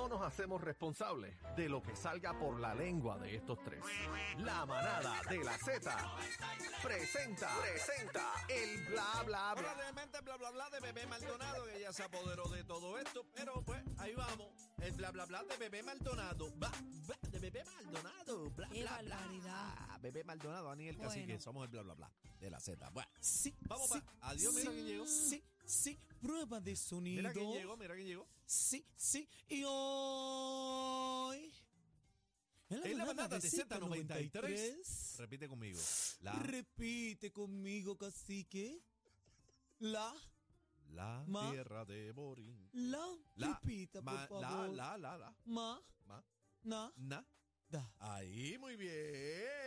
no nos hacemos responsables de lo que salga por la lengua de estos tres. La manada de la Z presenta, presenta el bla bla bla. Probablemente bla bla bla de Bebé Maldonado, que ya se apoderó de todo esto, pero pues ahí vamos. El bla bla bla de Bebé Maldonado. Va, va, de Bebé Maldonado. Bla, Qué bla, bla. Bebé Maldonado, Daniel Cacique, Bueno. somos el bla bla bla de la Z. Bueno, Sí, vamos sí, pa- Adiós, mira sí, quién llegó. Sí, sí, prueba de sonido. Mira quién llegó, mira quién llegó. Sí, sí, y hoy... En la manada de Z93. Z93. Repite conmigo. La, Repite conmigo, cacique. La, la Ma- tierra de Borín. la, La, repita, por ma- la, favor. la, la, la, Ma, ma, na, na. Da. Ahí, muy bien.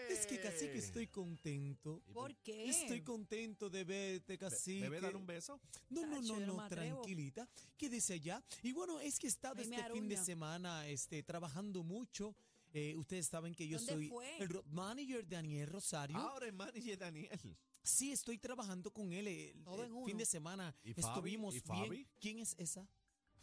Es que cacique estoy contento. ¿Y ¿Por qué? Estoy contento de verte, cacique. Bebé, dale un beso. No, no, no, no me tranquilita. Quédese allá. Y bueno, es que he estado Ay, me este fin de semana este, trabajando mucho. Eh, ustedes saben que yo ¿Dónde soy fue? el manager de Daniel Rosario. Ahora es manager Daniel. Sí, estoy trabajando con él el, en el fin de semana. ¿Y? Estuvimos ¿Y bien. Fabi? ¿Quién es esa?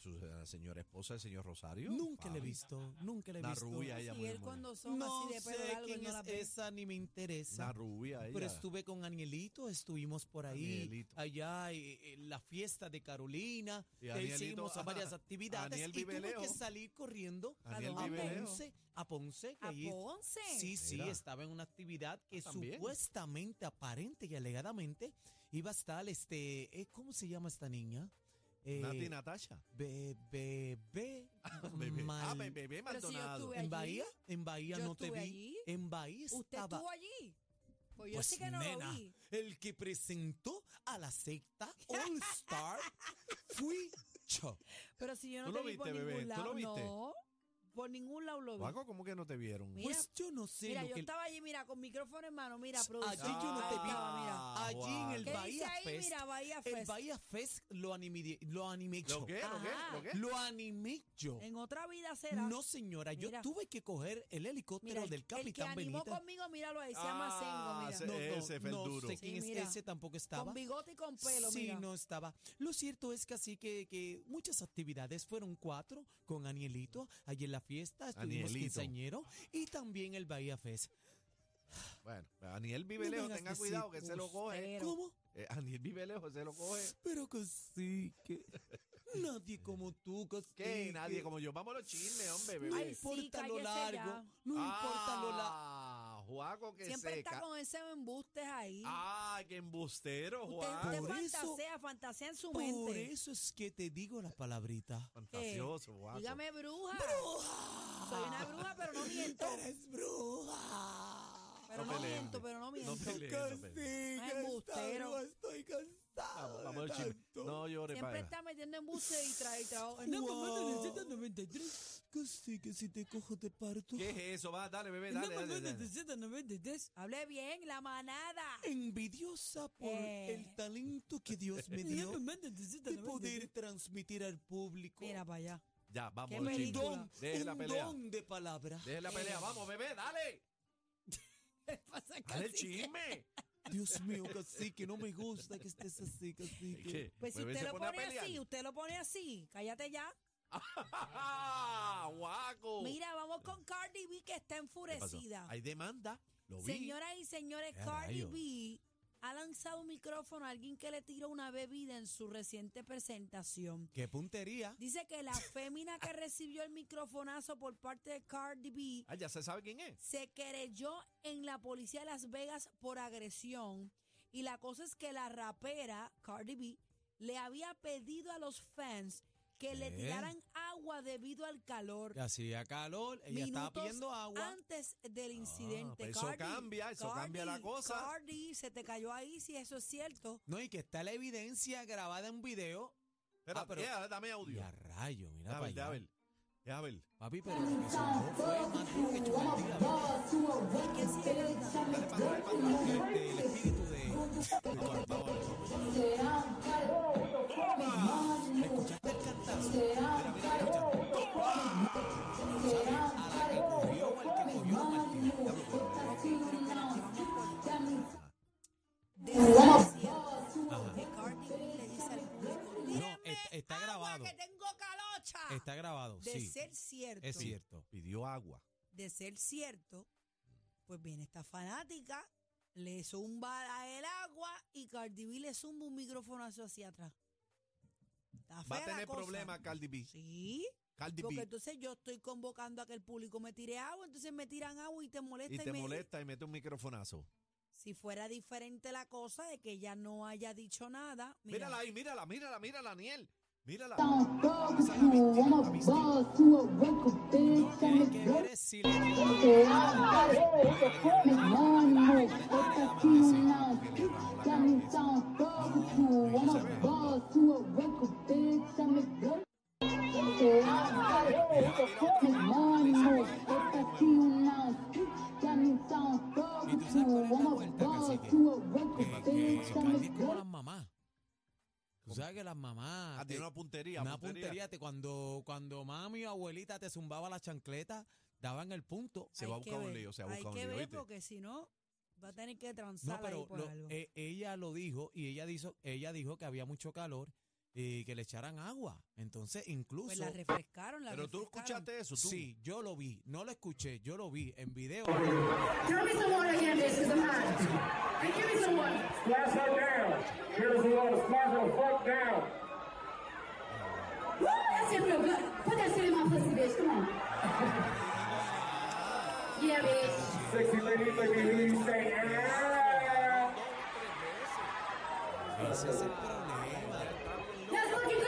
Su eh, señora esposa, el señor Rosario. Nunca le he visto, nunca le he visto. rubia ella muy él cuando son No así de sé pelo largo, él quién no la es ve. esa, ni me interesa. Una rubia ella. Pero estuve con Anielito, estuvimos por ahí, Anielito. allá eh, en la fiesta de Carolina, Y Anielito, seguimos a varias actividades Aniel y tuve que salir corriendo Daniel ¿A. Ponce, a Ponce, que ¿A allí- Ponce? Sí, sí, Mira. estaba en una actividad que Ah, supuestamente, aparente y alegadamente iba a estar, este, eh, ¿cómo se llama esta niña? Eh, Nati Natasha. Be- Bebé Bebé. Ah, bebé Pero si yo Maldonado. estuve ¿En. Bahía? En Bahía Yo no te vi. estuve allí. En Bahía ¿Usted estaba estuvo allí? Pues yo Pues, sí que no nena, lo vi. el que presentó a la secta All Star fui yo. Pero si yo no ¿Tú te lo vi por viste, bebé? ¿Tú lo viste? No, por ningún lado lo vi. Juaco, ¿cómo que no te vieron? Mira, Pues yo no sé Mira, lo yo que estaba allí, mira, con micrófono en mano, mira, Allí producción. yo no te vi. mira. allí en el ¿Qué dice Bahía ahí? Fest. Mira, Bahía El Fest. Bahía Fest lo animé, lo animé yo. ¿Lo qué? ¿Lo qué? ¿Lo qué? Lo animé yo. En otra vida será. No, señora, yo Mira. tuve que coger el helicóptero Mira, el, del el que capitán animó Benítez. conmigo, míralo ahí, se llama Ah, Sengo, se- mira. No, no, Ese fue el no duro. sé quién Sí, es ese, tampoco estaba. Con bigote y con pelo, sí, mira. no estaba. Lo cierto es que así que, que muchas actividades fueron cuatro con Anielito allí en la fiesta, estuvimos Anielito. quinceañero y también el Bahía Fest. Bueno, Aniel vive No me lejos, hagas tenga decir cuidado que se lo coge. ¿Cómo? Eh, Aniel vive lejos, se lo coge. Pero que sí, que nadie como tú, que ¿Qué? Nadie como yo. Vamos a los chismes, hombre, No bebé. Ay, sí, importa lo cállese largo, ya. no importa lo largo. Ah, Juaco que Siempre seca. está con ese embustes ahí. Ah, qué embustero, usted Juan. usted Por eso- fantasea, fantasea en su Por mente. eso es que te digo la palabrita. Fantasioso, Juaco. Dígame bruja. Soy una bruja, pero no miento. Eres bruja. Pero No no, peleen, miento, pero no no miento. peleen. Cacique, Ay, embustero. bruja, estoy cansado. Vamos, vamos. No llores, Siempre para. está metiendo embuste y trae trabajo. Wow. Cacique, si te cojo te parto. ¿Qué es eso? Va, dale, bebé, dale, dale, dale. Hable bien, la manada. Envidiosa por Eh. el talento que Dios me dio de poder transmitir al público Mira para allá. Ya, vamos un don, Deje la un pelea. don de palabra. Deje la pelea. Vamos, bebé, dale. ¿Qué pasa, Dale el chisme. Dios mío, cacique, no me gusta que estés así, cacique. ¿Qué? Pues si Bebé usted lo pone así, usted lo pone así, cállate ya. ¡Guaco! Mira, vamos con Cardi B que está enfurecida. Hay demanda. Lo vi. Señoras y señores, ¡Qué Cardi! B ha lanzado un micrófono a alguien que le tiró una bebida en su reciente presentación. ¡Qué puntería! Dice que la fémina que recibió el microfonazo por parte de Cardi B Ah, ya se sabe quién es. se querelló en la policía de Las Vegas por agresión. Y la cosa es que la rapera Cardi B le había pedido a los fans que le tiraran agua debido al calor. Hacía calor, ella estaba pidiendo agua. Antes del incidente. pues eso cambia, eso cambia la cosa. Cardi, se te cayó ahí si eso es cierto. No, y que está la evidencia grabada en video. Espera, Ah, pero- ya, dame audio. A rayo, mira ver, ya, allá. ver. Ya, ver. Papi, pero espíritu de... está- grabado. que tengo calocha. Está grabado, de sí. ser cierto, Es cierto. Pidió agua. de ser cierto, pues viene esta fanática, le zumba el agua y Cardi B le zumba un micrófono hacia atrás. Va a tener problemas Cardi B. Sí, Cardi porque B. entonces yo estoy convocando a que el público me tire agua, entonces me tiran agua y te molesta. Y te me- molesta y mete un microfonazo. Si fuera diferente la cosa de que ella no haya dicho nada, mira, Mírala ahí, mírala, mírala, mírala, Aniel. Don't Esa es la to, boss to a record I'm tiene a que digo. Que haga make money move. Esta aquí una Got me down, go to, I'm a boss to a record. I'm a girl. Que haga make money move. Esta aquí una Got me down, go ¿Y tú to, cacique? to a record Que, que bitch. Tú sabes que las mamás. Ah, te- tiene una puntería. una puntería. te- cuando, cuando mami o abuelita te zumbaba la chancleta, daban el punto. Se hay va a buscar un ver, lío, se va a Hay buscar un que lío, ver ¿viste? porque si no, va a tener que No, transar ahí pero por lo- algo. eh, ella lo dijo y ella dijo, ella dijo que había mucho calor y que le echaran agua. Entonces, incluso. pues la refrescaron, la Pero tú refrescaron. escuchaste eso, tú. Sí, yo lo vi, no lo escuché, yo lo vi en video. Give me some water again, bitch, because I'm hot. Hey, give me some water. Splash her down. Here's the water. Splash her fuck down. Woo, that shit feel good. Put that shit in my pussy, bitch. Come on. Yeah, bitch. Sexy let me hear you say, yeah. Ese es el problema.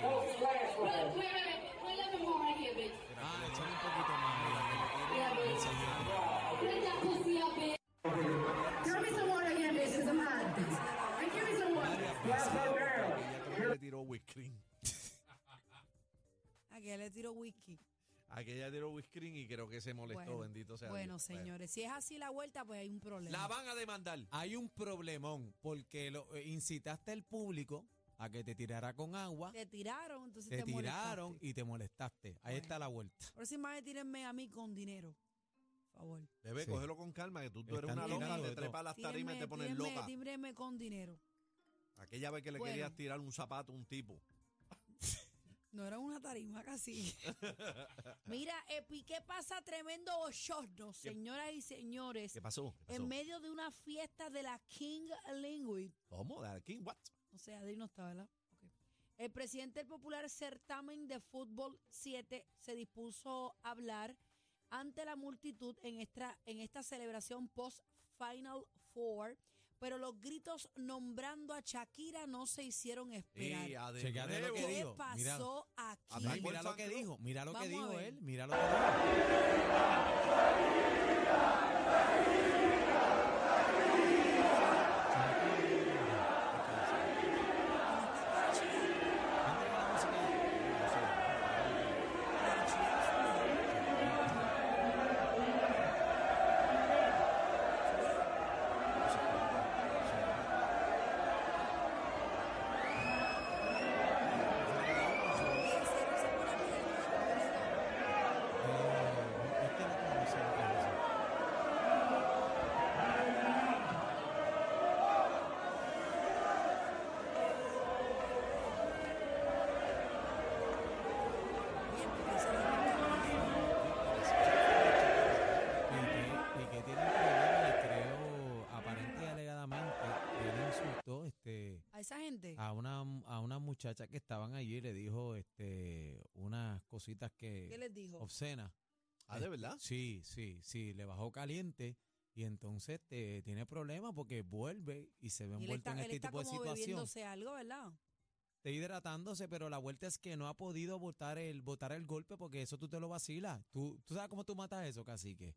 splash me with water, bitch. I'll send you that shit. Wait, what's up, man? What's up, man? Bitch, that was too fast, ahí dio, ahí bitch. dio el cacao, ahí dio el- Wait, wait, wait, wait. Wait, let me more right here, bitch. Ah, échale un poquito más. ahí, Yeah, ahí, bitch. ahí, Clean that pussy up, bitch. Give me some water again, bitch, because I'm hot. Hey, give me some water. Splash her down. Ella también le tiró whisky. A que le tiro whisky. Aquella tiró whisky y creo que se molestó, Bueno, bendito sea Bueno, Dios. señores, si es así la vuelta, pues hay un problema. La van a demandar. Hay un problemón porque lo, eh, incitaste al público a que te tirara con agua, Te tiraron, entonces te, te, tiraron molestaste. y te molestaste. Ahí Bueno. está la vuelta. Próxima vez tírenme a mí con dinero. Por favor. Bebé, Sí. cógelo con calma, que tú, tú eres una loca, te trepas las tarimas y te pones Tírenme- loca. tírenme con dinero. Aquella vez que le Bueno. querías tirar un zapato a un tipo. No era una tarima casi. Mira, eh, Piqué pasa tremendo bochorno, señoras y señores. ¿Qué pasó? ¿Qué pasó? En medio de una fiesta de la King Linguist. ¿Cómo? ¿De aquí? ¿What? De ahí no está, ¿verdad? El presidente del popular certamen de fútbol 7 se dispuso a hablar ante la multitud en esta, en esta celebración post-Final Four, pero los gritos nombrando a Shakira no se hicieron esperar. Y lo que ¿Qué dijo. Mira. pasó aquí? A Y Michael mira lo que dijo, mira lo que Vamos dijo él, mira lo que dijo. Eh, esa gente. a una a una muchacha que estaban allí y le dijo este unas cositas ¿Qué que les dijo? obscenas. Ah, ¿de verdad? Sí, sí, sí, le bajó caliente y entonces te, tiene problemas porque vuelve y se ve Y envuelto está, en él este está tipo de como situación. bebiéndose algo, ¿verdad? Está hidratándose, pero la vuelta es que no ha podido botar el, botar el golpe porque eso tú te lo vacilas. ¿Tú, tú sabes cómo tú matas eso, cacique.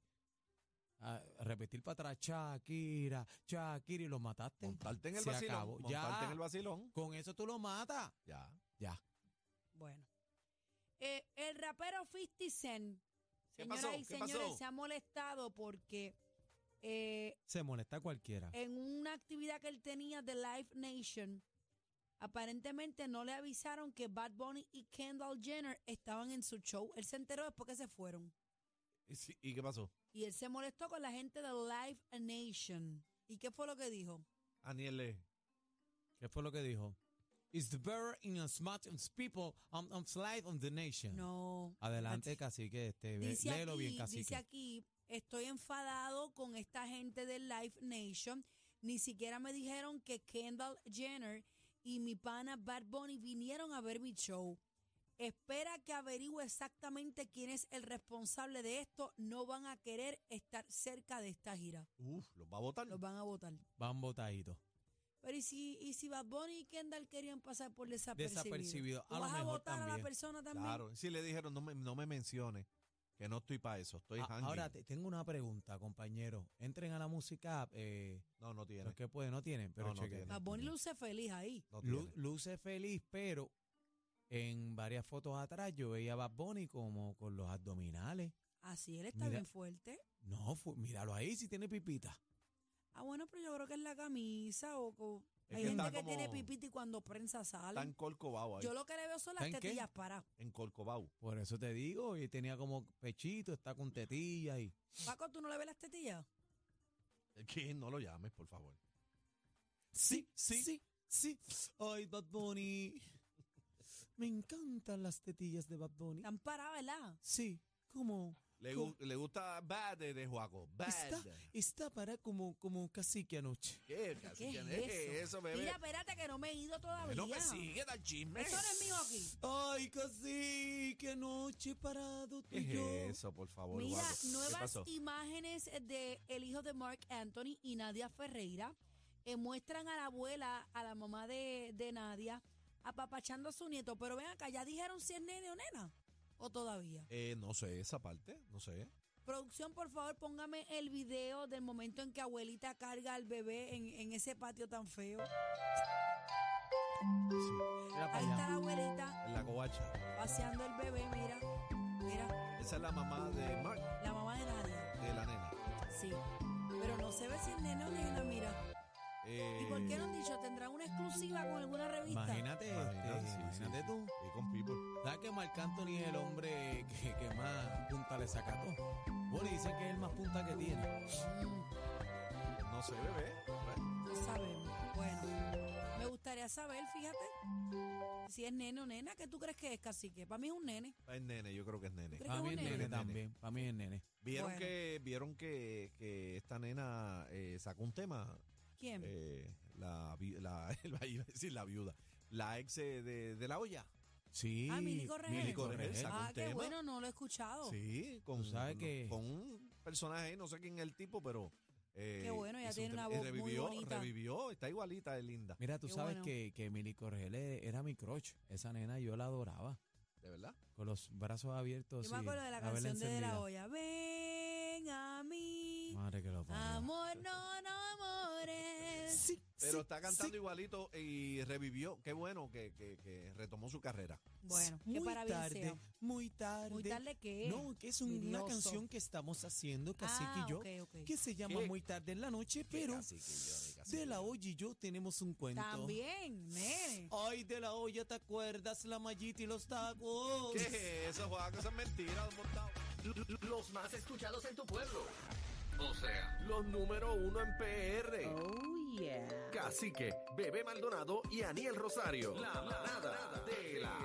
A repetir para atrás, Shakira, Shakira, y lo mataste. Montarte en el Se vacilón. acabó. Montarte Ya. en el vacilón. Con eso tú lo matas. Ya. Ya. Bueno. eh, el rapero 50 Cent, ¿Qué señoras pasó? y ¿Qué señores, pasó? se ha molestado porque eh, Se molesta cualquiera. en una actividad que él tenía de Live Nation, aparentemente no le avisaron que Bad Bunny y Kendall Jenner estaban en su show. Él se enteró después que se fueron. ¿Y, sí, ¿y qué pasó? Y él se molestó con la gente de Live Nation. ¿Y qué fue lo que dijo? Aniel le- ¿Qué fue lo que dijo? It's the better in as much as people on, on slide on the nation. No. Adelante, cacique, este, Dice léelo aquí, bien, dice cacique. aquí, estoy enfadado con esta gente de Live Nation. Ni siquiera me dijeron que Kendall Jenner y mi pana Bad Bunny vinieron a ver mi show. Espera que averigüe exactamente quién es el responsable de esto. No van a querer estar cerca de esta gira. Uf, los va a votar. Los van a votar. Van botaditos. Pero ¿y si, y si Bad Bunny y Kendall querían pasar por desapercibido? Desapercibido. ¿Tú A lo vas a mejor votar a la también. persona también? Claro. Sí le dijeron, no me, no me menciones, que no estoy para eso, estoy A- hanging. ahora te- tengo una pregunta, compañero. Entren a la música eh, No, no tiene. los que pueden, no tienen, pero No, no chequen. tiene. Bad Bunny luce feliz ahí. No Lu- tiene. luce feliz, pero en varias fotos atrás yo veía a Bad Bunny como con los abdominales. Así él está Mira. bien fuerte. No, fu- míralo ahí si tiene pipita. Ah, bueno, pero yo creo que es la camisa o... co- Es Hay que gente está que tiene pipita y cuando prensa sale. Está en Corcovado ahí. Yo lo que le veo son las ¿Está en qué? tetillas paradas. En Corcovado. Por eso te digo, y tenía como pechito, está con tetilla y... Paco, ¿tú no le ves las tetillas? Es que no lo llames, por favor. Sí, sí, sí, Ay, Bad Bunny. Me encantan las tetillas de Bad Bunny. Están paradas, ¿verdad? Sí, como... Le, como- gu- le gusta Bad de, de Juaco. Bad. Está, está para como, como cacique anoche. ¿Qué, ¿Qué cacique? es ¿Qué eso? bebé? Mira, espérate que no me he ido todavía. no me sigue, da chisme. Eso no es mío aquí. Ay, cacique, anoche parado tú ¿Qué y yo. es eso, por favor, Mira, nuevas pasó? imágenes de el hijo de Mark Anthony y Nadia Ferreira eh, muestran a la abuela, a la mamá de, de Nadia, apapachando a su nieto. Pero ven acá, ¿ya dijeron si es nene o nena? ¿O todavía? Eh, no sé, esa parte, no sé. Producción, por favor, póngame el video del momento en que abuelita carga al bebé en, en ese patio tan feo. Ahí está la abuelita En la covacha. paseando el bebé, mira. Mira, Esa es la mamá de Mark, la mamá de Nadia. de la nena. Sí. Pero no se ve si es nene o nena, mira. Eh, ¿Y por qué no han dicho? ¿Tendrán una exclusiva con alguna revista? Imagínate, Imagínate, este, sí, sí. imagínate tú. Sí, con People. ¿Sabes que Marc Anthony es el hombre que, que más punta le saca a todo? Bueno, dicen que es el más punta que tiene. No sé, bebé. No sabemos. Bueno, me gustaría saber, fíjate, si es nene o nena. ¿Qué tú crees que es, cacique? Para mí es un nene. es nene, yo creo que es nene. ¿Crees Para mí es nene nene? también. Para mí es nene. ¿Vieron Bueno. que vieron que, que esta nena eh, sacó un tema? ¿Quién? Eh, la, la, la- iba a decir la viuda. La ex eh, de, de la olla. Sí. Ah, Mili sacó ah, qué tema. bueno, no lo he escuchado. Sí, con, con- que- con un personaje, no sé quién es el tipo, pero... eh, Qué bueno, ella hizo un tiene una y voz muy revivió, bonita. Revivió, está igualita, es linda. Mira, tú Qué sabes bueno. que, que Mili Corregel e- era mi crush. Esa nena yo la adoraba. ¿De verdad? Con los brazos abiertos. Yo me y acuerdo de la canción de, de la olla. Ven a mí, Madre que lo parió. amor, no, no amores. Sí, Pero sí, está cantando sí. igualito y revivió. Qué bueno que, que- que retomó su carrera. Bueno, muy tarde, muy tarde. Muy tarde que No, que es un- una canción que estamos haciendo, Cacique ah, y yo, que se llama ¿Qué? Muy tarde en la noche, pero yo, de la olla y yo tenemos un cuento. También, nene. Ay, de la olla, ¿te acuerdas? La mallita y los tacos. ¿Qué es eso, Juan? Eso es mentira, montado. Los más escuchados en tu pueblo. Sea, los número uno en PR. Oh, yeah. Cacique, Bebé Maldonado y Aniel Rosario. La manada de la